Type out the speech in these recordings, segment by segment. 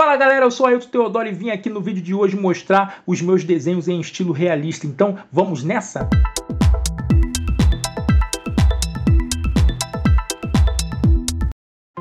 Fala galera, eu sou Ailton Teodoro e vim aqui no vídeo de hoje mostrar os meus desenhos em estilo realista. Então, vamos nessa?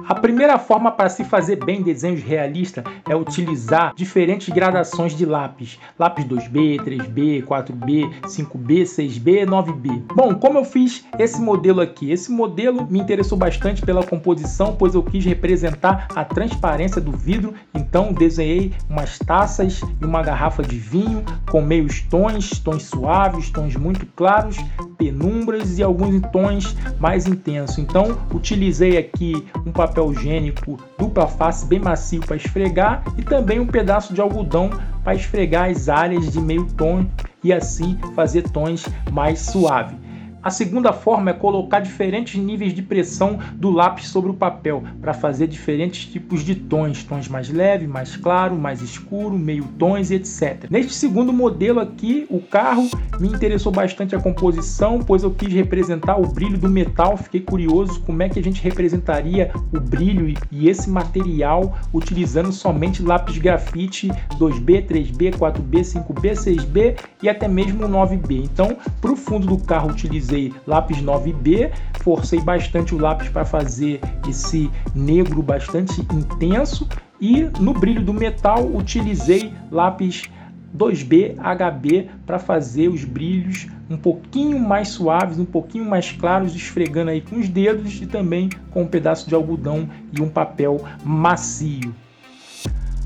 A primeira forma para se fazer bem desenhos realistas é utilizar diferentes gradações de lápis. Lápis 2B, 3B, 4B, 5B, 6B, 9B. Bom, como eu fiz esse modelo aqui? Esse modelo me interessou bastante pela composição, pois eu quis representar a transparência do vidro, então desenhei umas taças e uma garrafa de vinho com meios tons, tons suaves, tons muito claros, penumbras e alguns tons mais intensos. Então, utilizei aqui um papel higiênico dupla face bem macio para esfregar e também um pedaço de algodão para esfregar as áreas de meio tom e assim fazer tons mais suaves. A segunda forma é colocar diferentes níveis de pressão do lápis sobre o papel para fazer diferentes tipos de tons, tons mais leve, mais claro, mais escuro, meio tons etc. Neste segundo modelo aqui, o carro me interessou bastante a composição, pois eu quis representar o brilho do metal, fiquei curioso como é que a gente representaria o brilho e esse material utilizando somente lápis grafite 2B, 3B, 4B, 5B, 6B e até mesmo 9B. Então, para o fundo do carro utilizei utilizei lápis 9B, forcei bastante o lápis para fazer esse negro bastante intenso e no brilho do metal utilizei lápis 2B HB para fazer os brilhos um pouquinho mais suaves, um pouquinho mais claros, esfregando aí com os dedos e também com um pedaço de algodão e um papel macio.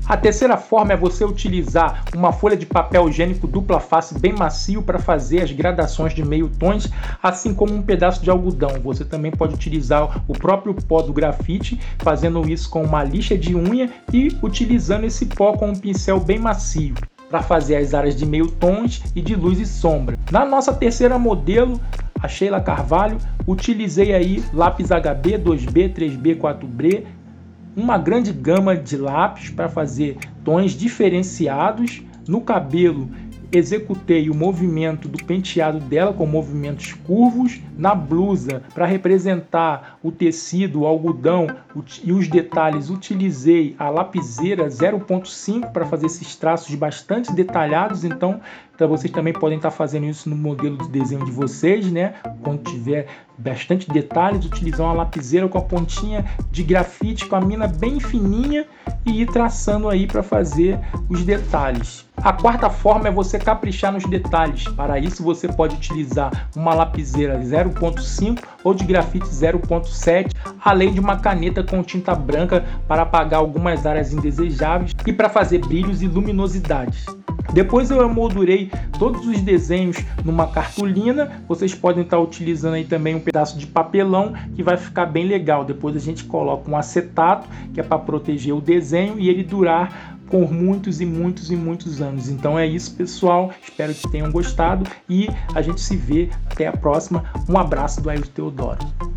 A terceira forma é você utilizar uma folha de papel higiênico dupla face bem macio para fazer as gradações de meio tons, assim como um pedaço de algodão. Você também pode utilizar o próprio pó do grafite, fazendo isso com uma lixa de unha e utilizando esse pó com um pincel bem macio para fazer as áreas de meio tons e de luz e sombra. Na nossa terceira modelo, a Sheila Carvalho, utilizei aí lápis HB, 2B, 3B, 4B uma grande gama de lápis para fazer tons diferenciados. No cabelo, executei o movimento do penteado dela com movimentos curvos. Na blusa, para representar o tecido, o algodão e os detalhes, utilizei a lapiseira 0.5 para fazer esses traços bastante detalhados. Então, então vocês também podem estar fazendo isso no modelo de desenho de vocês, né? Quando tiver bastante detalhes, utilizar uma lapiseira com a pontinha de grafite com a mina bem fininha e ir traçando aí para fazer os detalhes. A quarta forma é você caprichar nos detalhes. Para isso você pode utilizar uma lapiseira 0.5 ou de grafite 0.7, além de uma caneta com tinta branca para apagar algumas áreas indesejáveis e para fazer brilhos e luminosidades. Depois eu emoldurei todos os desenhos numa cartolina. Vocês podem estar utilizando aí também um pedaço de papelão que vai ficar bem legal. Depois a gente coloca um acetato que é para proteger o desenho e ele durar por muitos e muitos e muitos anos. Então é isso, pessoal. Espero que tenham gostado e a gente se vê até a próxima. Um abraço do Ailton Teodoro.